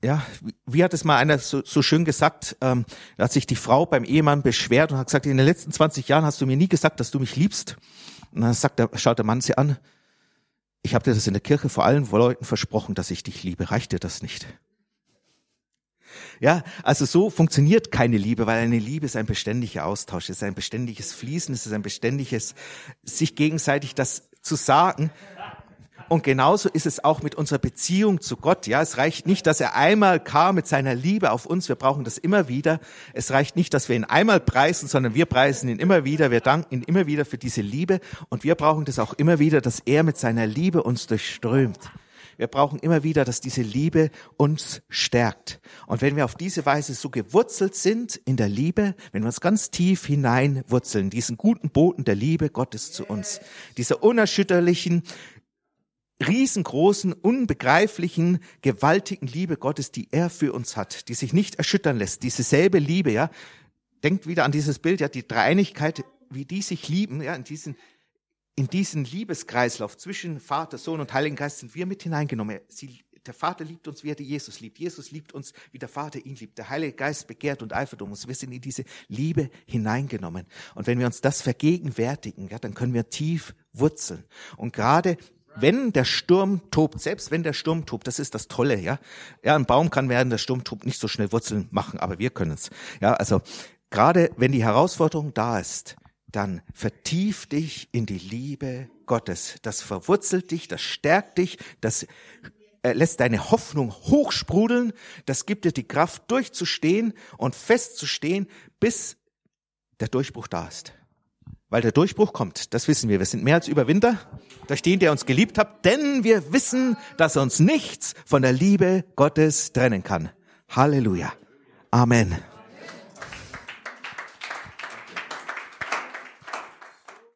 ja, wie hat es mal einer so, so schön gesagt, ähm, da hat sich die Frau beim Ehemann beschwert und hat gesagt, in den letzten 20 Jahren hast du mir nie gesagt, dass du mich liebst. Und dann sagt der, schaut der Mann sie an, ich habe dir das in der Kirche vor allen Leuten versprochen, dass ich dich liebe. Reicht dir das nicht? Ja, also so funktioniert keine Liebe, weil eine Liebe ist ein beständiger Austausch, es ist ein beständiges Fließen, es ist ein beständiges sich gegenseitig das zu sagen, und genauso ist es auch mit unserer Beziehung zu Gott. Ja, es reicht nicht, dass er einmal kam mit seiner Liebe auf uns. Wir brauchen das immer wieder. Es reicht nicht, dass wir ihn einmal preisen, sondern wir preisen ihn immer wieder. Wir danken ihn immer wieder für diese Liebe. Und wir brauchen das auch immer wieder, dass er mit seiner Liebe uns durchströmt. Wir brauchen immer wieder, dass diese Liebe uns stärkt. Und wenn wir auf diese Weise so gewurzelt sind in der Liebe, wenn wir uns ganz tief hineinwurzeln, diesen guten Boden der Liebe Gottes zu uns, dieser unerschütterlichen, riesengroßen, unbegreiflichen, gewaltigen Liebe Gottes, die er für uns hat, die sich nicht erschüttern lässt. Diese selbe Liebe, ja. Denkt wieder an dieses Bild, ja, die Dreieinigkeit, wie die sich lieben, ja, in diesen, in diesen Liebeskreislauf zwischen Vater, Sohn und Heiligen Geist sind wir mit hineingenommen. Sie, der Vater liebt uns, wie er Jesus liebt. Jesus liebt uns, wie der Vater ihn liebt. Der Heilige Geist begehrt und eifert um uns. Wir sind in diese Liebe hineingenommen. Und wenn wir uns das vergegenwärtigen, ja, dann können wir tief wurzeln. Und gerade wenn der Sturm tobt, selbst wenn der Sturm tobt, das ist das Tolle, ja. Ja, ein Baum kann während der Sturm tobt nicht so schnell Wurzeln machen, aber wir können es. Ja, also gerade wenn die Herausforderung da ist, dann vertief dich in die Liebe Gottes. Das verwurzelt dich, das stärkt dich, das äh, lässt deine Hoffnung hochsprudeln, das gibt dir die Kraft durchzustehen und festzustehen, bis der Durchbruch da ist. Weil der Durchbruch kommt, das wissen wir. Wir sind mehr als Überwinder durch den, der uns geliebt hat, denn wir wissen, dass uns nichts von der Liebe Gottes trennen kann. Halleluja. Amen.